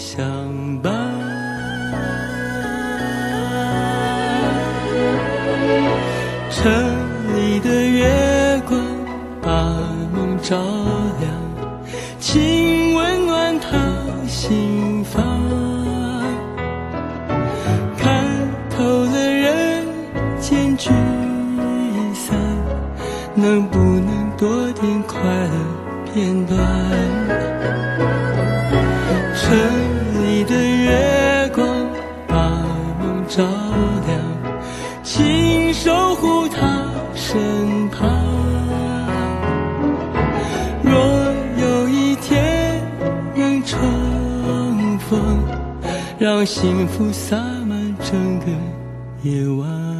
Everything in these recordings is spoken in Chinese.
相伴。城里的月光把梦照亮，请温暖他心房。看透了人间聚散，能不能多点快乐片段？照亮，请守护他身旁。若有一天能重逢，让幸福洒满整个夜晚。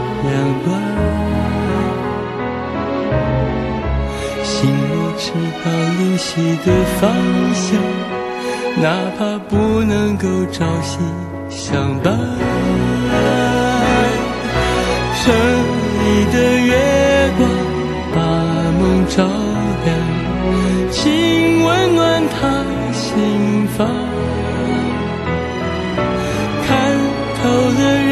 两端，心若知道灵犀的方向，哪怕不能够朝夕相伴。城里的月光把梦照亮，请温暖他心房。看透了人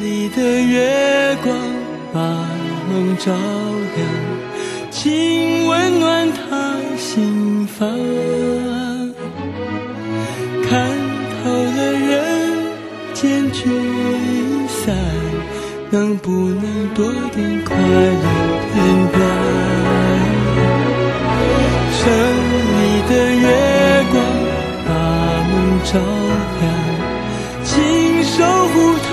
里的月光把梦照亮，请温暖他心房。看透了人间聚散，能不能多点快乐片段？城里的月光把梦照亮，请守护他。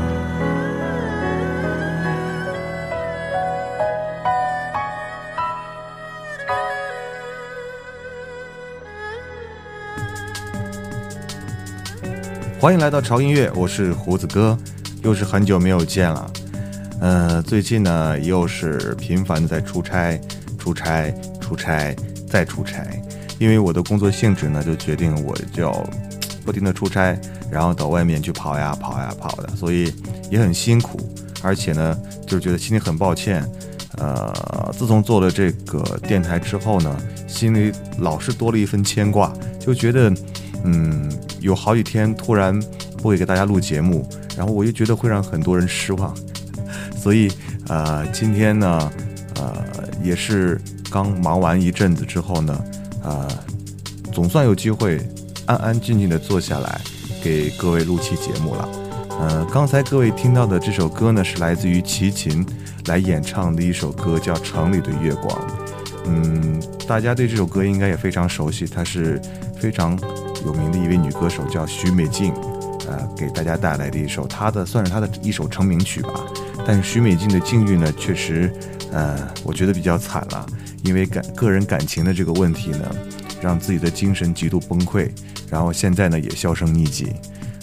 欢迎来到潮音乐，我是胡子哥，又是很久没有见了。呃，最近呢又是频繁的在出差，出差，出差，再出差。因为我的工作性质呢，就决定我就要不停的出差，然后到外面去跑呀跑呀跑的，所以也很辛苦。而且呢，就是觉得心里很抱歉。呃，自从做了这个电台之后呢，心里老是多了一份牵挂，就觉得。嗯，有好几天突然不会给大家录节目，然后我又觉得会让很多人失望，所以呃，今天呢，呃，也是刚忙完一阵子之后呢，呃，总算有机会安安静静的坐下来给各位录期节目了。呃，刚才各位听到的这首歌呢，是来自于齐秦来演唱的一首歌，叫《城里的月光》。嗯，大家对这首歌应该也非常熟悉，它是非常。有名的一位女歌手叫许美静，呃，给大家带来的一首她的算是她的一首成名曲吧。但是许美静的境遇呢，确实，呃，我觉得比较惨了，因为感个人感情的这个问题呢，让自己的精神极度崩溃，然后现在呢也销声匿迹。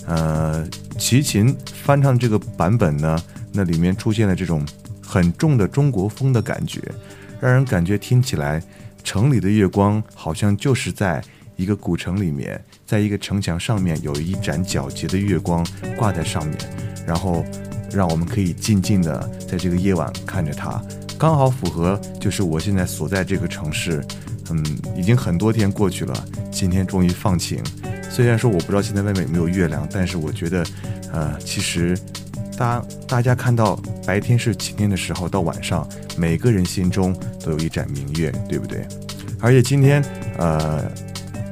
呃，齐秦翻唱这个版本呢，那里面出现了这种很重的中国风的感觉，让人感觉听起来城里的月光好像就是在。一个古城里面，在一个城墙上面有一盏皎洁的月光挂在上面，然后让我们可以静静的在这个夜晚看着它，刚好符合就是我现在所在这个城市。嗯，已经很多天过去了，今天终于放晴。虽然说我不知道现在外面有没有月亮，但是我觉得，呃，其实当大家看到白天是晴天的时候，到晚上每个人心中都有一盏明月，对不对？而且今天，呃。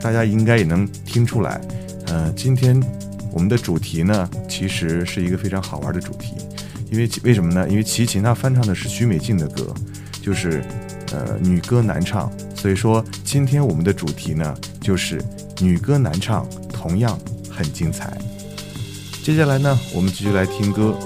大家应该也能听出来，呃，今天我们的主题呢，其实是一个非常好玩的主题，因为为什么呢？因为齐秦他翻唱的是许美静的歌，就是呃女歌男唱，所以说今天我们的主题呢就是女歌男唱，同样很精彩。接下来呢，我们继续来听歌，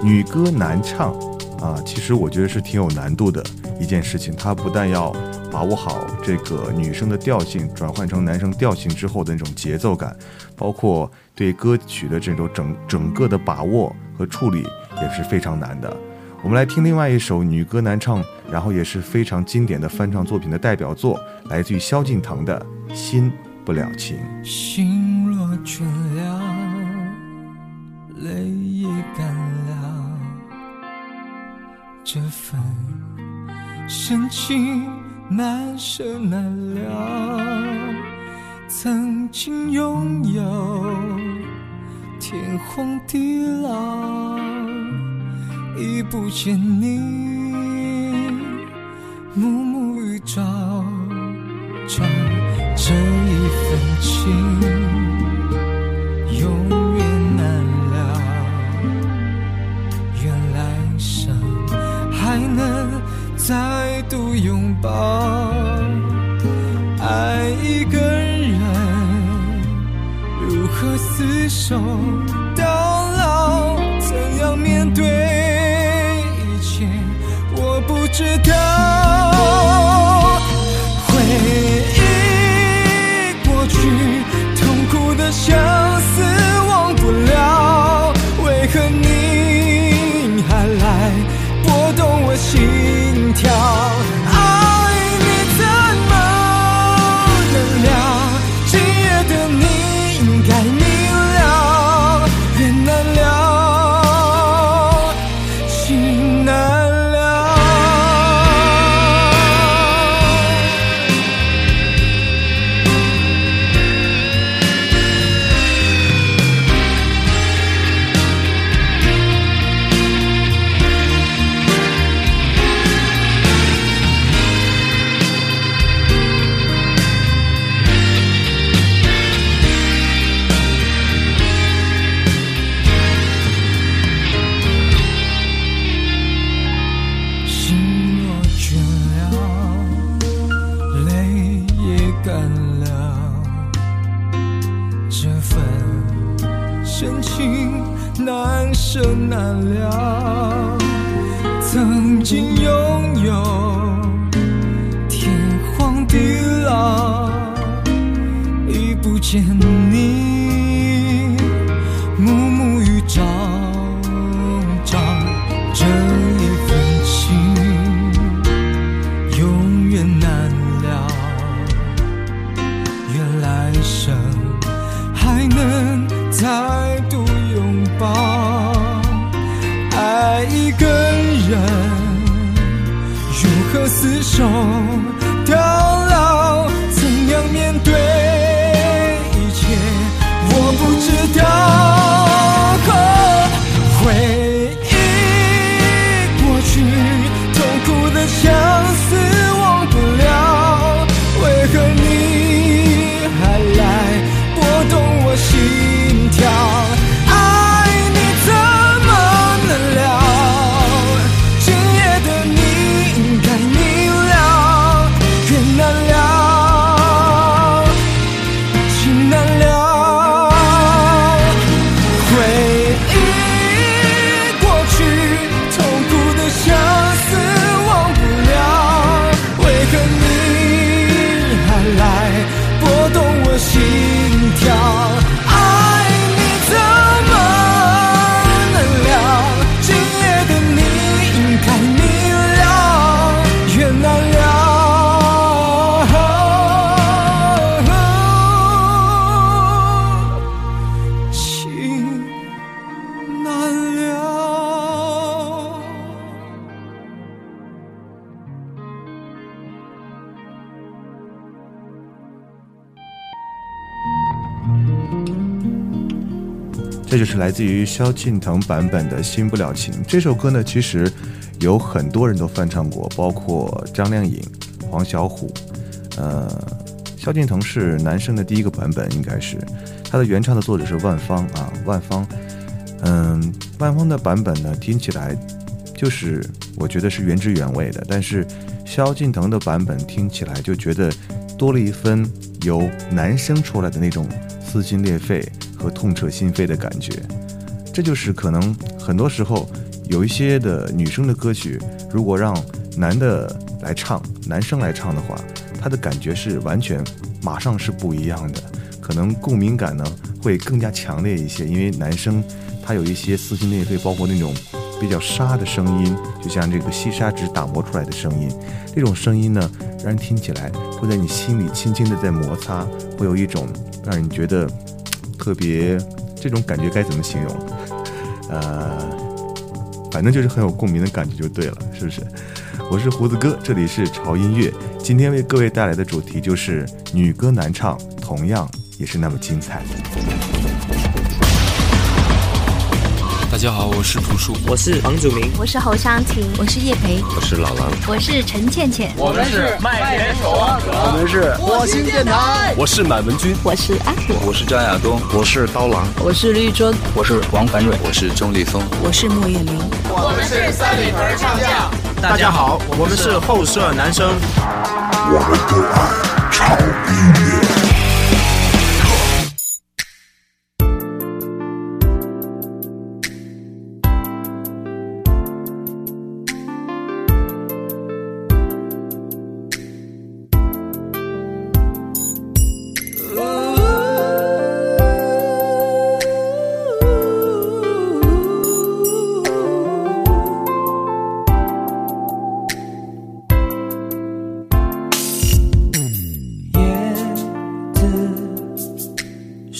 女歌男唱啊，其实我觉得是挺有难度的一件事情，它不但要。把握好这个女生的调性，转换成男生调性之后的那种节奏感，包括对歌曲的这种整整个的把握和处理也是非常难的。我们来听另外一首女歌男唱，然后也是非常经典的翻唱作品的代表作，来自于萧敬腾的《心不了情》。心若倦了，泪也干了，这份深情。难舍难了，曾经拥有天荒地老，已不见你暮暮与朝朝，这一份情永远难了，愿来生还能再度拥抱。厮守到老，怎样面对一切？我不知道。回忆过去，痛苦的相思忘不了，为何你还来拨动我心跳？见。就是来自于萧敬腾版本的《新不了情》这首歌呢，其实有很多人都翻唱过，包括张靓颖、黄小琥。呃，萧敬腾是男生的第一个版本，应该是他的原唱的作者是万芳啊，万芳。嗯，万芳的版本呢，听起来就是我觉得是原汁原味的，但是萧敬腾的版本听起来就觉得多了一分由男生出来的那种撕心裂肺和痛彻心扉的感觉。这就是可能很多时候有一些的女生的歌曲，如果让男的来唱，男生来唱的话，他的感觉是完全马上是不一样的，可能共鸣感呢会更加强烈一些，因为男生他有一些撕心裂肺，包括那种比较沙的声音，就像这个细砂纸打磨出来的声音，这种声音呢，让人听起来会在你心里轻轻的在摩擦，会有一种让人觉得特别，这种感觉该怎么形容？呃，反正就是很有共鸣的感觉就对了，是不是？我是胡子哥，这里是潮音乐，今天为各位带来的主题就是女歌男唱，同样也是那么精彩。大家好，我是朴树，我是房祖名，我是侯湘婷，我是叶培，我是老狼，我是陈倩倩，我们是麦田守望者，我们是火星电台，我是满文军，我是阿果，我是张亚东，我是刀郎，我是绿洲，我是王凡瑞，我是钟立风，我是莫叶玲，我们是三里屯唱将。大家好，我们是后舍男生，我们都爱潮音乐。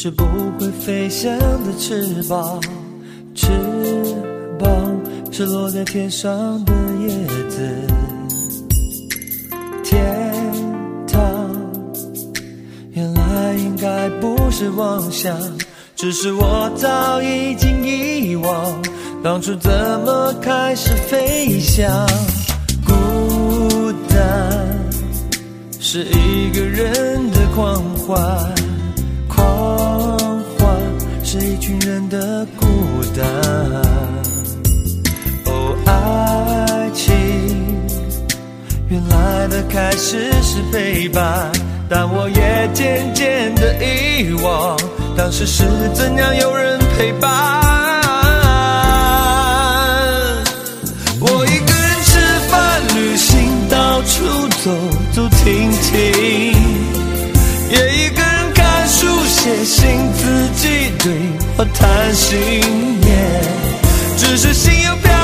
是不会飞翔的翅膀，翅膀是落在天上的叶子。天堂原来应该不是妄想，只是我早已经遗忘当初怎么开始飞翔。孤单是一个人的狂欢。一群人的孤单哦爱情原来的开始是陪伴但我也渐渐的遗忘。当时是怎样有人陪伴？我一个人吃饭旅行到处走走停停。也一个书写信，自己对话谈心。只是心又飘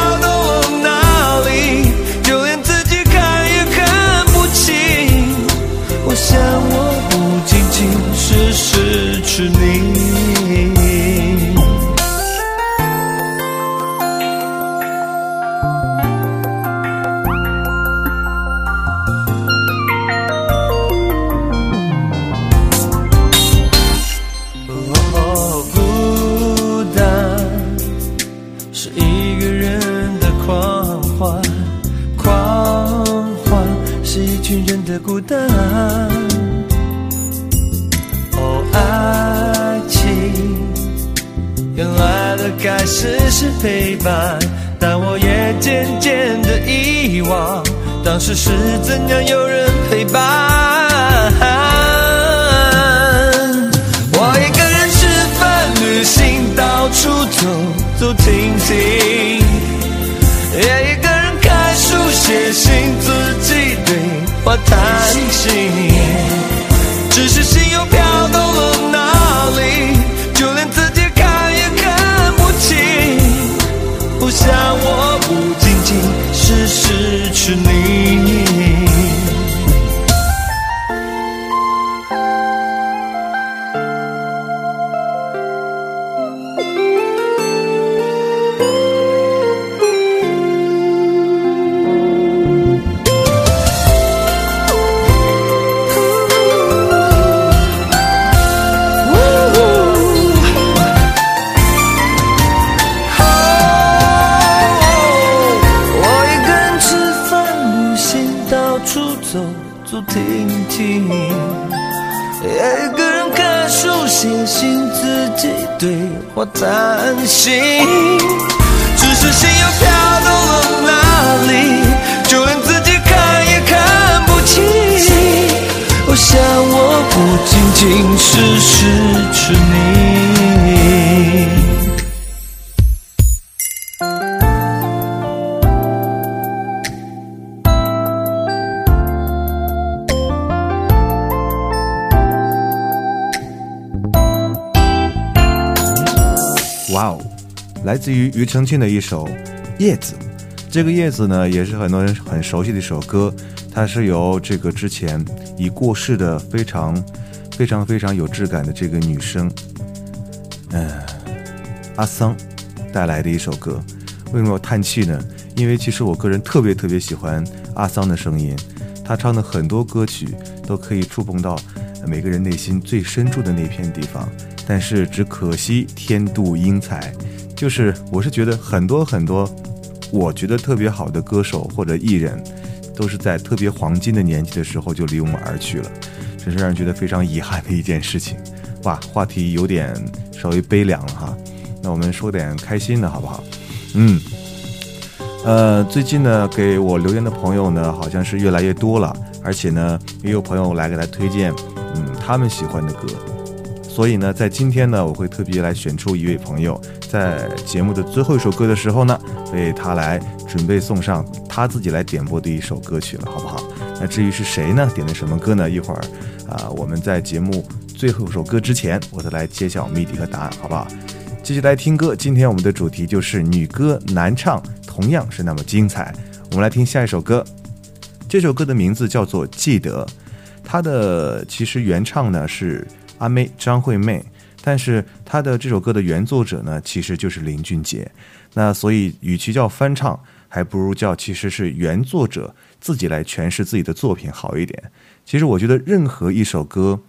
陪伴，但我也渐渐的遗忘，当时是怎样有人陪伴。是失去你。哇哦，来自于庾澄庆的一首《叶子》。这个叶子呢，也是很多人很熟悉的一首歌，它是由这个之前已过世的非常非常非常有质感的这个女生，嗯、阿桑带来的一首歌。为什么要叹气呢？因为其实我个人特别特别喜欢阿桑的声音，他唱的很多歌曲都可以触碰到每个人内心最深处的那片地方。但是只可惜天妒英才，就是我是觉得很多很多，我觉得特别好的歌手或者艺人，都是在特别黄金的年纪的时候就离我们而去了，这是让人觉得非常遗憾的一件事情。哇，话题有点稍微悲凉了哈，那我们说点开心的好不好？嗯，呃，最近呢给我留言的朋友呢好像是越来越多了，而且呢也有朋友来给他推荐，嗯，他们喜欢的歌。所以呢，在今天呢，我会特别来选出一位朋友，在节目的最后一首歌的时候呢，为他来准备送上他自己来点播的一首歌曲了，好不好？那至于是谁呢？点的什么歌呢？一会儿啊、我们在节目最后一首歌之前，我再来揭晓谜底和答案，好不好？继续来听歌，今天我们的主题就是女歌男唱，同样是那么精彩。我们来听下一首歌，这首歌的名字叫做《记得》，它的其实原唱呢是。阿妹张惠妹，但是她的这首歌的原作者呢，其实就是林俊杰。那所以，与其叫翻唱，还不如叫其实是原作者自己来诠释自己的作品好一点。其实我觉得，任何一首歌，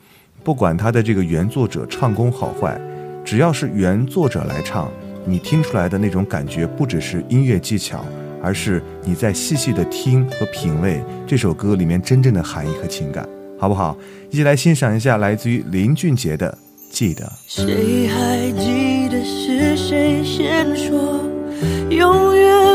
不管它的这个原作者唱功好坏，只要是原作者来唱，你听出来的那种感觉，不只是音乐技巧，而是你在细细的听和品味这首歌里面真正的含义和情感。好不好？一起来欣赏一下来自于林俊杰的《记得》。谁还记得是谁先说永远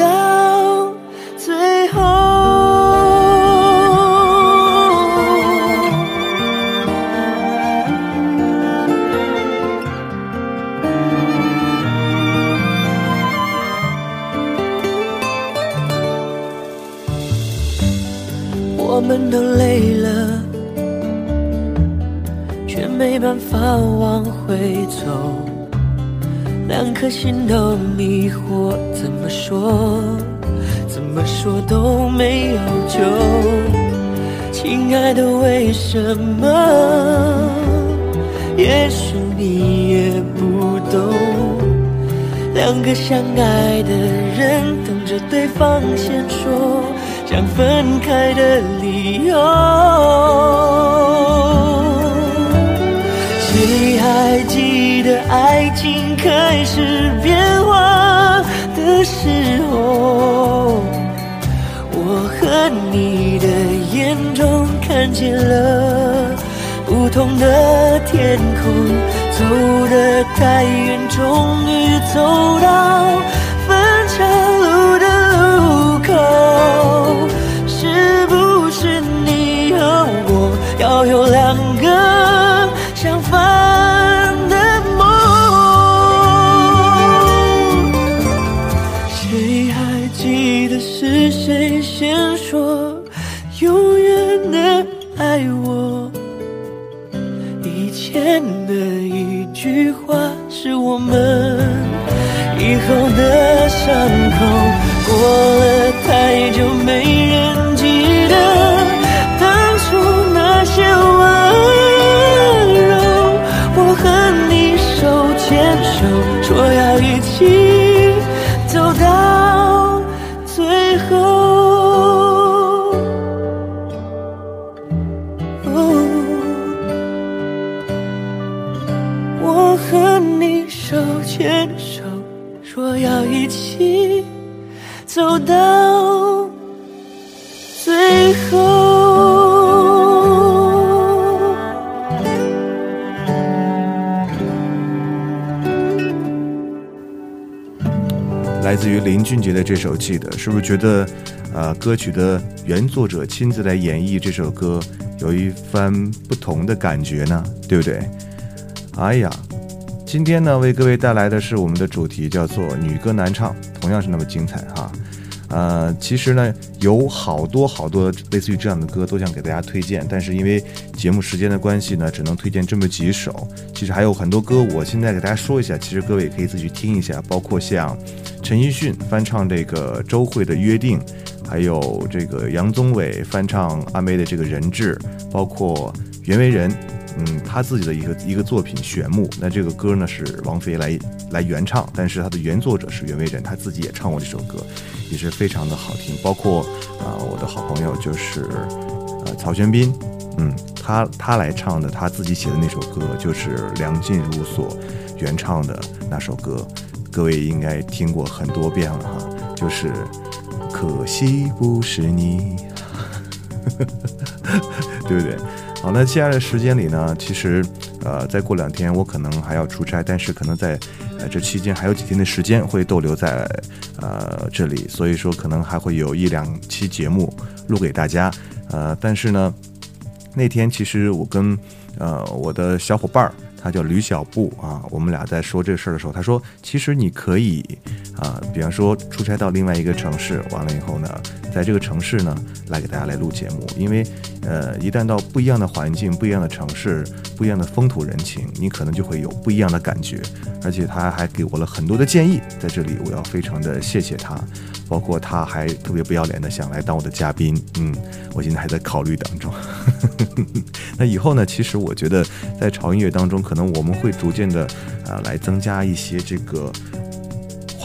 到最后。我们都累了。却没办法往回走，两颗心都迷惑，怎么说，怎么说都没有救。亲爱的，为什么？也许你也不懂，两个相爱的人等着对方先说想分开的理由。谁还记得爱情开始变化？我和你的眼中看见了不同的天空，走得太远，终于走到有没林俊杰的这首《记得》，是不是觉得，呃，歌曲的原作者亲自来演绎这首歌，有一番不同的感觉呢？对不对？哎呀，今天呢，为各位带来的是我们的主题，叫做“女歌男唱”，同样是那么精彩哈。呃，其实呢，有好多好多类似于这样的歌，都想给大家推荐，但是因为节目时间的关系呢，只能推荐这么几首。其实还有很多歌，我现在给大家说一下，其实各位也可以自己去听一下，包括像陈奕迅翻唱这个周蕙的《约定》，还有这个杨宗纬翻唱阿妹的这个《人质》，包括袁惟仁。嗯，他自己的一个一个作品《玄木》，那这个歌呢是王菲来来原唱，但是他的原作者是袁惟仁，他自己也唱过这首歌，也是非常的好听。包括啊、我的好朋友就是呃曹轩宾，嗯，他他来唱的，他自己写的那首歌就是梁静茹所原唱的那首歌，各位应该听过很多遍了哈，就是可惜不是你，对不对？好，那接下来的时间里呢，其实呃，再过两天我可能还要出差，但是可能在呃这期间还有几天的时间会逗留在呃这里，所以说可能还会有一两期节目录给大家。呃，但是呢，那天其实我跟呃我的小伙伴儿。他叫吕小布啊，我们俩在说这事儿的时候，他说，其实你可以啊，比方说出差到另外一个城市，完了以后呢，在这个城市呢，来给大家来录节目，因为呃，一旦到不一样的环境、不一样的城市、不一样的风土人情，你可能就会有不一样的感觉，而且他还给我了很多的建议，在这里我要非常的谢谢他。包括他还特别不要脸的想来当我的嘉宾，嗯，我现在还在考虑当中。那以后呢？其实我觉得在潮音乐当中，可能我们会逐渐的啊来增加一些这个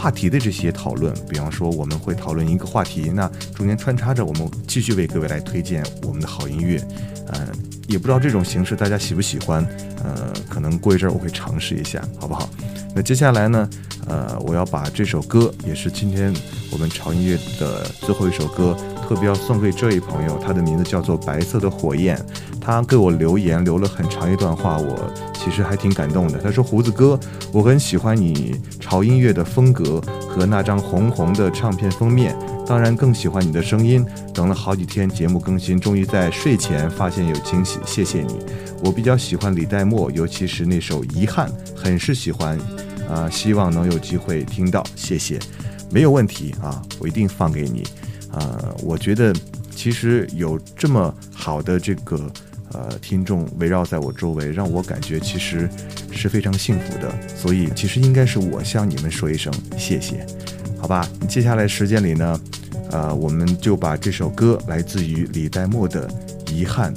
话题的这些讨论。比方说，我们会讨论一个话题，那中间穿插着我们继续为各位来推荐我们的好音乐。呃，也不知道这种形式大家喜不喜欢。呃，可能过一阵儿我会尝试一下，好不好？那接下来呢？呃，我要把这首歌，也是今天我们潮音乐的最后一首歌，特别要送给这位朋友，他的名字叫做白色的火焰。他给我留言留了很长一段话，我其实还挺感动的。他说：“胡子哥，我很喜欢你潮音乐的风格和那张红红的唱片封面，当然更喜欢你的声音。等了好几天节目更新，终于在睡前发现有惊喜，谢谢你。我比较喜欢李代沫，尤其是那首《遗憾》，很是喜欢。”啊，希望能有机会听到，谢谢，没有问题啊，我一定放给你。呃，我觉得其实有这么好的这个呃听众围绕在我周围，让我感觉其实是非常幸福的。所以其实应该是我向你们说一声谢谢，好吧？接下来时间里呢，呃，我们就把这首歌来自于李代沫的《遗憾》，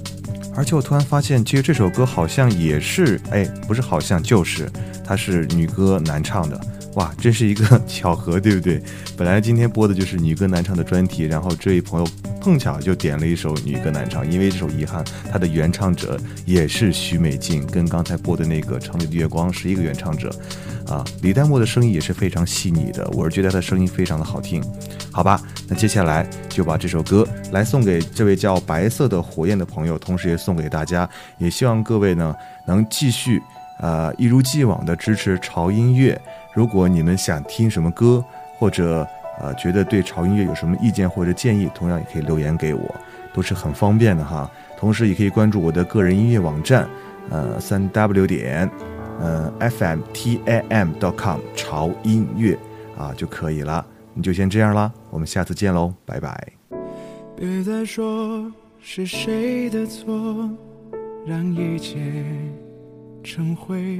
而且我突然发现，其实这首歌好像也是，哎，不是好像就是。它是女歌男唱的，哇，真是一个 巧合，对不对？本来今天播的就是女歌男唱的专题，然后这位朋友碰巧就点了一首女歌男唱，因为这首《遗憾》，它的原唱者也是许美静，跟刚才播的那个《城里的月光》是一个原唱者，啊，李代沫的声音也是非常细腻的，我是觉得他的声音非常的好听，好吧？那接下来就把这首歌来送给这位叫白色的火焰的朋友，同时也送给大家，也希望各位呢能继续。呃，一如既往的支持潮音乐。如果你们想听什么歌，或者呃觉得对潮音乐有什么意见或者建议，同样也可以留言给我，都是很方便的哈。同时也可以关注我的个人音乐网站，呃，三 w 点，呃，fmtam.com 潮音乐啊就可以了。你就先这样啦，我们下次见喽，拜拜。别再说是谁的错，让一切。成灰，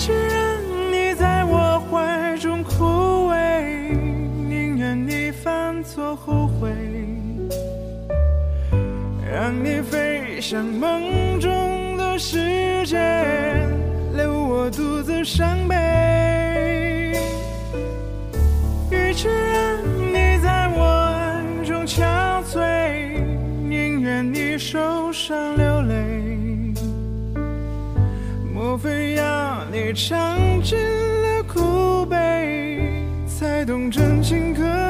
与其让你在我怀中枯萎，宁愿你犯错后悔，让你飞向梦中的世界，留我独自伤悲。与其让你在我爱中憔悴。宁愿你受伤流你尝尽了苦悲，才懂真情可